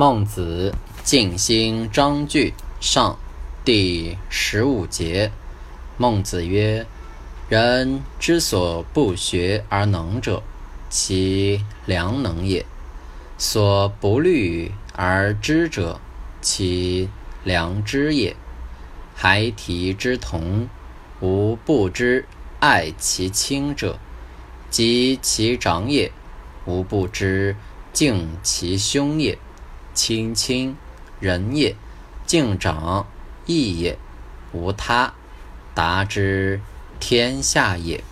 孟子尽心章句上第十五节。孟子曰：“人之所不学而能者，其良能也；所不虑而知者，其良知也。孩提之童，无不知爱其亲者，及其长也，无不知敬其兄也。”亲亲，仁也；敬长，义也；无他，达之天下也。